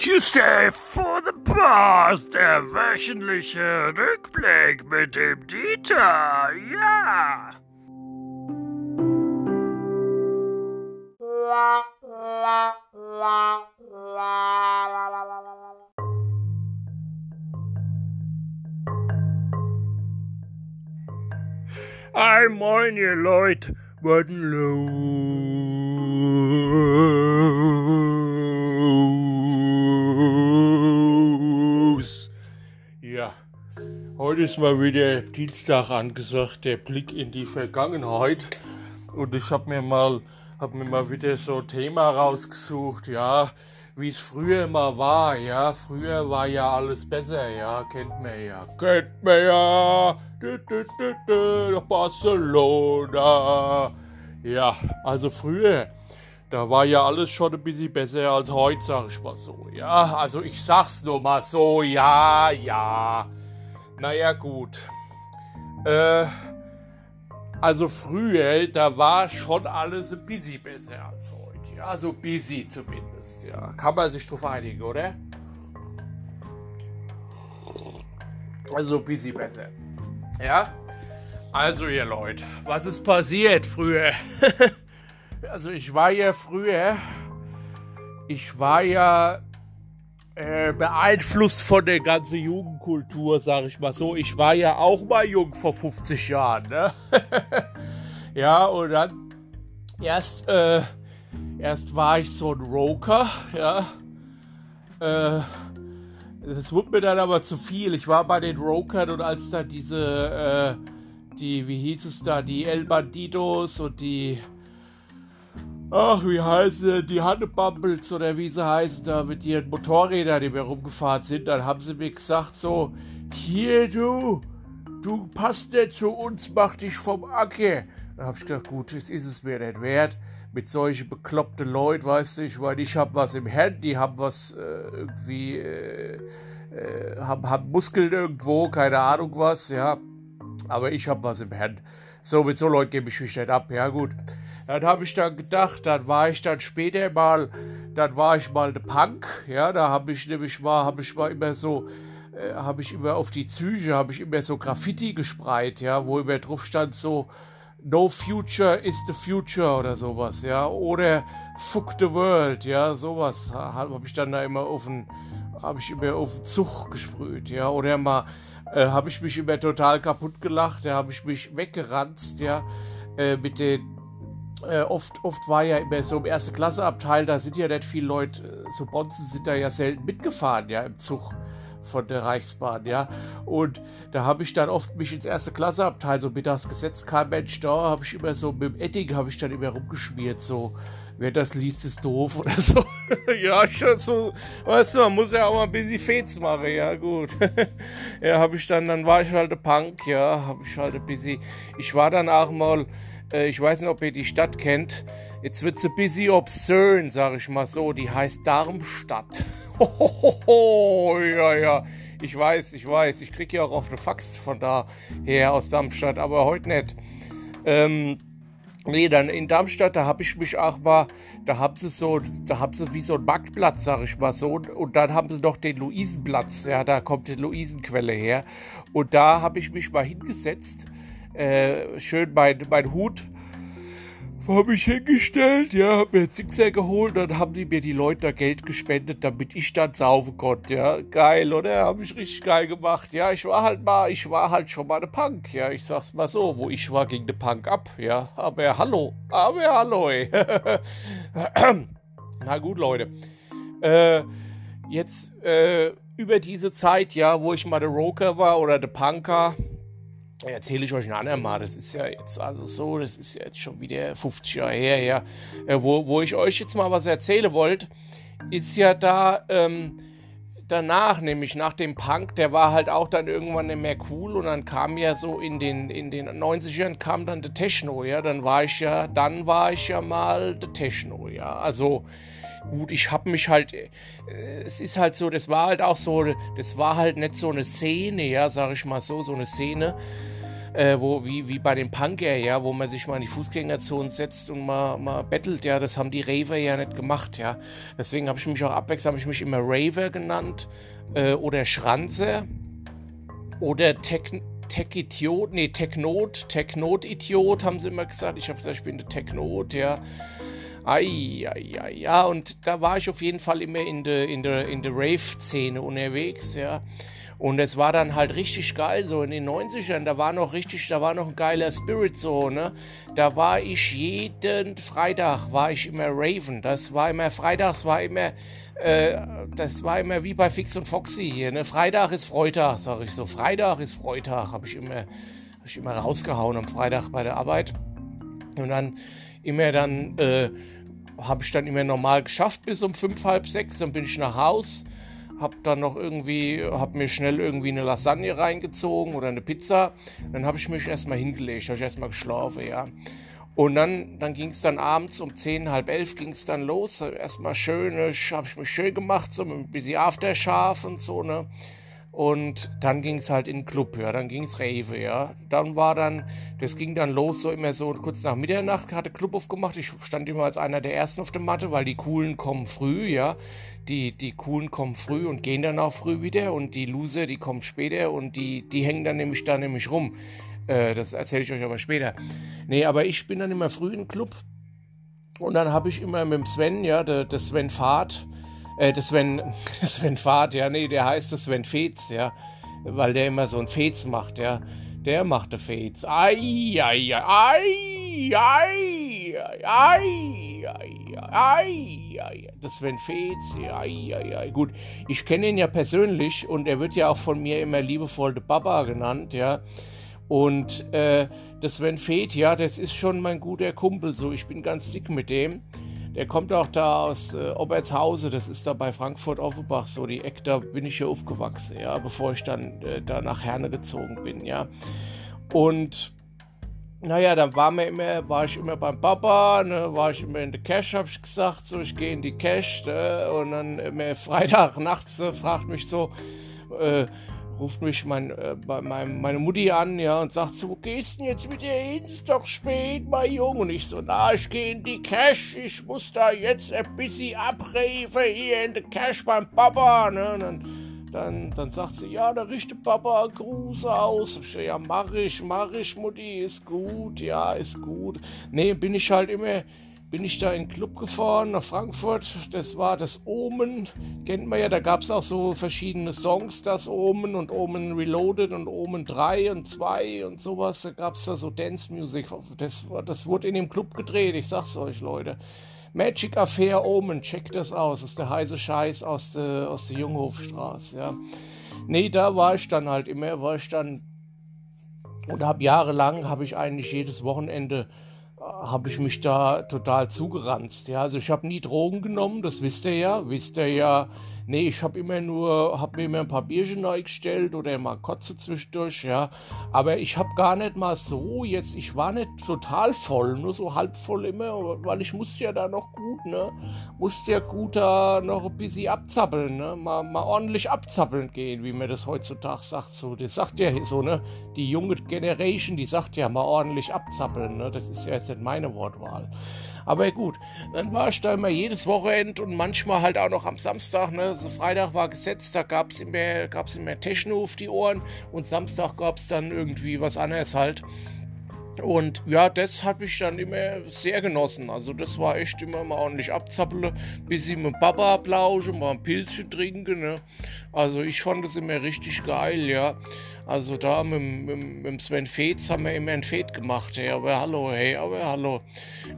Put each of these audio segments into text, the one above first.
Tuesday for the Boss, der wöchentliche Rückblick mit dem Dieter. Ja. Ei, moin, ihr Leute. Was los? Ist mal wieder Dienstag angesagt, der Blick in die Vergangenheit. Und ich habe mir mal, mir mal wieder so ein Thema rausgesucht, ja, wie es früher mal war, ja. Früher war ja alles besser, ja, kennt man ja. Kennt man ja. Du, du, du, du, Barcelona. Ja, also früher, da war ja alles schon ein bisschen besser als heute, sag ich mal so. Ja, also ich sag's nur mal so, ja, ja. Naja, gut. Äh, also früher, da war schon alles ein bisschen besser als heute. Ja, so busy zumindest, ja. Kann man sich drauf einigen, oder? Also busy besser. Ja? Also ihr Leute, was ist passiert früher? also ich war ja früher, ich war ja äh, beeinflusst von der ganzen Jugendkultur, sag ich mal so. Ich war ja auch mal jung vor 50 Jahren, ne? ja, und dann erst, äh, erst war ich so ein Roker, ja. Äh, das wurde mir dann aber zu viel. Ich war bei den Rokern und als da diese, äh, die, wie hieß es da, die El Bandidos und die, ach, wie heißen die Hannebumbles oder wie sie heißen, da mit ihren Motorrädern, die mir rumgefahren sind, dann haben sie mir gesagt so, hier du, du passt nicht zu uns, mach dich vom Acker. Dann hab ich gedacht, gut, jetzt ist es mir nicht wert. Mit solchen bekloppten Leuten, weißt du, ich meine, ich hab was im Hand, die haben was äh, irgendwie, äh, äh, haben, haben Muskeln irgendwo, keine Ahnung was, ja aber ich habe was im Hand. So, mit so Leuten gebe ich mich nicht ab. Ja, gut. Dann habe ich dann gedacht, dann war ich dann später mal, dann war ich mal der Punk. Ja, da habe ich nämlich mal, habe ich mal immer so, äh, habe ich immer auf die Züge, habe ich immer so Graffiti gespreit, ja, wo immer drauf stand so, No future is the future oder sowas, ja, oder Fuck the world, ja, sowas habe ich dann da immer auf den, habe ich immer auf den Zug gesprüht, ja, oder mal äh, habe ich mich immer total kaputt gelacht, da habe ich mich weggeranzt, ja, äh, mit den, äh, oft, oft war ja immer so im erste Klasse Abteil, da sind ja nicht viele Leute, äh, so Bonzen sind da ja selten mitgefahren, ja, im Zug von der Reichsbahn, ja. Und da habe ich dann oft mich ins erste Klasse Abteil, so mittags gesetzt, kein Mensch da, habe ich immer so mit dem Edding habe ich dann immer rumgeschmiert, so wer das liest, ist doof oder so. ja, schon so, weißt du, man muss ja auch mal ein bisschen Fets machen, ja, gut. ja, habe ich dann, dann war ich halt ein Punk, ja, habe ich halt ein bisschen, ich war dann auch mal, äh, ich weiß nicht, ob ihr die Stadt kennt, jetzt wird's ein bisschen obszön, sag ich mal so, die heißt Darmstadt. ja, ja. Ich weiß, ich weiß, ich krieg ja auch auf eine Fax von da her aus Darmstadt, aber heute nicht. Ähm, Nee, dann in Darmstadt, da habe ich mich auch mal, da haben sie so, da haben sie wie so ein Marktplatz, sag ich mal so. Und dann haben sie noch den Luisenplatz, ja, da kommt die Luisenquelle her. Und da habe ich mich mal hingesetzt, äh, schön mein, mein Hut habe ich hingestellt, ja, hab mir Sixer geholt, dann haben die mir die Leute da Geld gespendet, damit ich dann saufen konnte, ja. Geil, oder? Habe ich richtig geil gemacht, ja. Ich war halt mal, ich war halt schon mal eine Punk, ja. Ich sag's mal so, wo ich war, ging der Punk ab, ja. Aber hallo, aber hallo, ey. Na gut, Leute. Äh, jetzt, äh, über diese Zeit, ja, wo ich mal der Roker war oder der Punker, erzähle ich euch ein andermal. Das ist ja jetzt also so, das ist ja jetzt schon wieder 50 Jahre her, ja. Äh, wo, wo ich euch jetzt mal was erzählen wollte, ist ja da ähm, danach, nämlich nach dem Punk, der war halt auch dann irgendwann nicht mehr cool und dann kam ja so in den, in den 90ern kam dann der Techno, ja. Dann war ich ja, dann war ich ja mal der Techno, ja. Also gut, ich habe mich halt, äh, es ist halt so, das war halt auch so, das war halt nicht so eine Szene, ja, sag ich mal so, so eine Szene äh, wo, wie, wie bei dem Punker, ja, wo man sich mal in die Fußgängerzone setzt und mal, mal bettelt, ja, das haben die Raver ja nicht gemacht, ja. Deswegen habe ich mich auch abwechselnd, habe ich mich immer Raver genannt äh, oder Schranze oder Tech, Tech-Idiot, nee, Technot, Technot-Idiot, haben sie immer gesagt. Ich habe gesagt, ich bin der Technot, ja. Ai, ai, ai, ja, und da war ich auf jeden Fall immer in der in der in der Rave-Szene unterwegs, ja. Und es war dann halt richtig geil, so in den 90ern, da war noch richtig, da war noch ein geiler Spirit so, ne? Da war ich jeden Freitag, war ich immer Raven. Das war immer, freitags war immer, äh, das war immer wie bei Fix und Foxy hier, ne? Freitag ist Freitag, sag ich so. Freitag ist Freitag, habe ich immer, hab ich immer rausgehauen am Freitag bei der Arbeit. Und dann immer dann, äh, habe ich dann immer normal geschafft bis um fünf, halb sechs, dann bin ich nach Haus hab dann noch irgendwie, hab mir schnell irgendwie eine Lasagne reingezogen oder eine Pizza. Dann habe ich mich erstmal hingelegt, habe ich erstmal geschlafen, ja. Und dann, dann ging es dann abends um 10, halb elf ging es dann los. Erstmal schön, habe ich mich schön gemacht, so ein bisschen Afterschaf und so, ne. Und dann ging es halt in den Club, ja, dann ging es Rave, ja. Dann war dann, das ging dann los, so immer so kurz nach Mitternacht hatte Club aufgemacht. Ich stand immer als einer der ersten auf der Matte, weil die Coolen kommen früh, ja. Die, die Coolen kommen früh und gehen dann auch früh wieder und die Loser, die kommen später und die, die hängen dann nämlich da nämlich rum. Äh, das erzähle ich euch aber später. Nee, aber ich bin dann immer früh im Club und dann habe ich immer mit dem Sven, ja, der, der Sven Fahrt, äh, das Sven, Sven Fahrt, ja, nee, der heißt das Sven Fetz, ja, weil der immer so ein Fetz macht, ja. Der machte Fetz. Ei, ei, ei, ei, ei, ei, ei, ei, ei. Das Sven Fetz, ei, ei, ei. Gut, ich kenne ihn ja persönlich und er wird ja auch von mir immer liebevoll de Baba genannt, ja. Und äh, das Sven Feth, ja, das ist schon mein guter Kumpel, so. Ich bin ganz dick mit dem. Der kommt auch da aus äh, Obertshause, das ist da bei Frankfurt-Offenbach, so die Eck, da bin ich hier aufgewachsen, ja, bevor ich dann äh, da nach Herne gezogen bin, ja. Und naja, dann war, mir immer, war ich immer beim Papa, ne, war ich immer in der Cash, hab ich gesagt, so, ich gehe in die Cash, ne, und dann immer Freitag nachts ne, fragt mich so, äh, ruft mich mein, äh, mein, meine Mutti an, ja, und sagt so, wo gehst denn jetzt mit dir hin? Ist doch spät, mein Junge. Und ich so, na, ich gehe in die Cash, ich muss da jetzt ein bisschen abreifen hier in der Cash beim Papa, ne, und dann, dann, dann sagt sie, ja, da richtet Papa Gruß aus. Ich ja, mach ich, mach ich, Mutti, ist gut, ja, ist gut. Nee, bin ich halt immer bin ich da in den Club gefahren nach Frankfurt. Das war das Omen. Kennt man ja, da gab es auch so verschiedene Songs, das Omen und Omen Reloaded und Omen 3 und 2 und sowas. Da gab es da so Dance Music. Das, das wurde in dem Club gedreht, ich sag's euch, Leute. Magic Affair Omen, checkt das aus. Ist der heiße Scheiß aus der, aus der Junghofstraße, ja. Nee, da war ich dann halt immer, war ich dann und habe jahrelang, habe ich eigentlich jedes Wochenende habe ich mich da total zugeranzt. Ja, also ich habe nie Drogen genommen, das wisst ihr ja, wisst ihr ja. Nee, ich habe immer nur, habe mir immer ein paar Bierchen gestellt oder mal Kotze zwischendurch, ja. Aber ich habe gar nicht mal so jetzt, ich war nicht total voll, nur so halb voll immer, weil ich musste ja da noch gut, ne, musste ja gut da noch ein bisschen abzappeln, ne, mal, mal ordentlich abzappeln gehen, wie man das heutzutage sagt, so. Das sagt ja so, ne, die junge Generation, die sagt ja mal ordentlich abzappeln, ne, das ist ja jetzt nicht meine Wortwahl. Aber gut, dann war ich da immer jedes Wochenende und manchmal halt auch noch am Samstag. Ne? Also Freitag war gesetzt, da gab es immer, gab's immer Techno auf die Ohren und Samstag gab es dann irgendwie was anderes halt. Und ja, das habe ich dann immer sehr genossen. Also das war echt immer mal ordentlich abzappeln, bis ich mit Papa plauschen, mal ein Pilzchen trinken. Ne? Also ich fand das immer richtig geil, ja. Also da mit, mit, mit Sven Fetz haben wir immer ein Fett gemacht, hey, aber hallo, hey, aber hallo.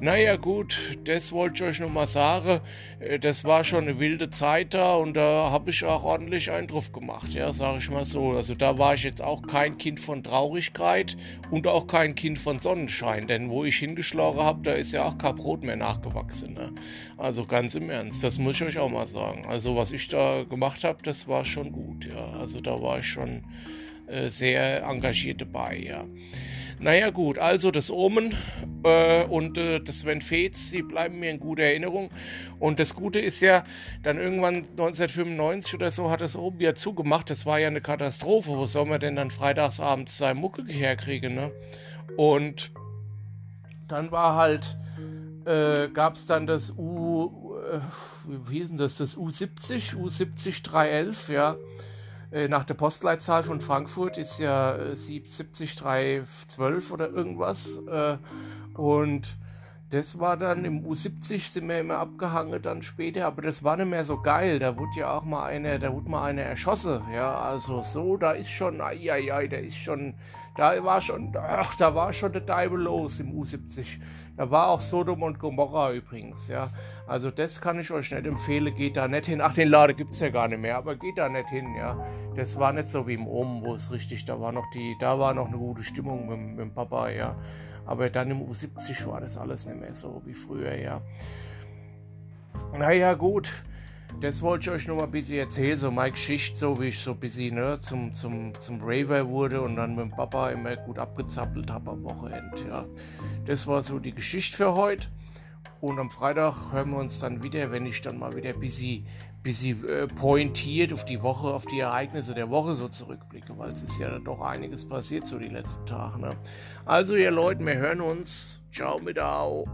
Naja gut, das wollte ich euch nochmal sagen. Äh, das war schon eine wilde Zeit da und da habe ich auch ordentlich einen drauf gemacht, ja, sage ich mal so. Also da war ich jetzt auch kein Kind von Traurigkeit und auch kein Kind von Sonnenschein, denn wo ich hingeschlagen habe, da ist ja auch kein Brot mehr nachgewachsen. Ne? Also ganz im Ernst, das muss ich euch auch mal sagen. Also was ich da gemacht habe, das war schon gut, ja. Also da war ich schon äh, sehr engagiert dabei, ja. Naja gut, also das Omen äh, und äh, das Sven Fetz, die bleiben mir in guter Erinnerung. Und das Gute ist ja, dann irgendwann 1995 oder so hat das oben ja zugemacht. Das war ja eine Katastrophe. Wo soll man denn dann freitagsabends seine Mucke herkriegen, ne? Und dann war halt, äh, gab es dann das U, äh, wie hieß denn das, das U70, U70 311, ja. Äh, nach der Postleitzahl von Frankfurt ist ja äh, 70312 oder irgendwas. Äh, und das war dann im U70 sind wir immer abgehangen dann später, aber das war nicht mehr so geil. Da wurde ja auch mal einer, da wurde mal einer erschossen, ja, also so, da ist schon, ai, da ist schon, da war schon, ach, da war schon der Deibel los im U70. Da war auch Sodom und Gomorra übrigens, ja. Also das kann ich euch nicht empfehlen, geht da nicht hin. Ach, den Laden gibt's ja gar nicht mehr, aber geht da nicht hin, ja. Das war nicht so wie im Omen, wo es richtig, da war noch die, da war noch eine gute Stimmung mit, mit dem Papa, ja. Aber dann im U70 war das alles nicht mehr so wie früher, ja. Naja, gut. Das wollte ich euch nur mal ein bisschen erzählen, so meine Geschichte, so wie ich so ein bisschen ne, zum, zum, zum Raver wurde und dann mit dem Papa immer gut abgezappelt habe am Wochenende, ja. Das war so die Geschichte für heute. Und am Freitag hören wir uns dann wieder, wenn ich dann mal wieder bisschen, bisschen äh, pointiert auf die Woche, auf die Ereignisse der Woche so zurückblicke, weil es ist ja doch einiges passiert so die letzten Tage. Ne? Also ihr Leute, wir hören uns. Ciao mit Au.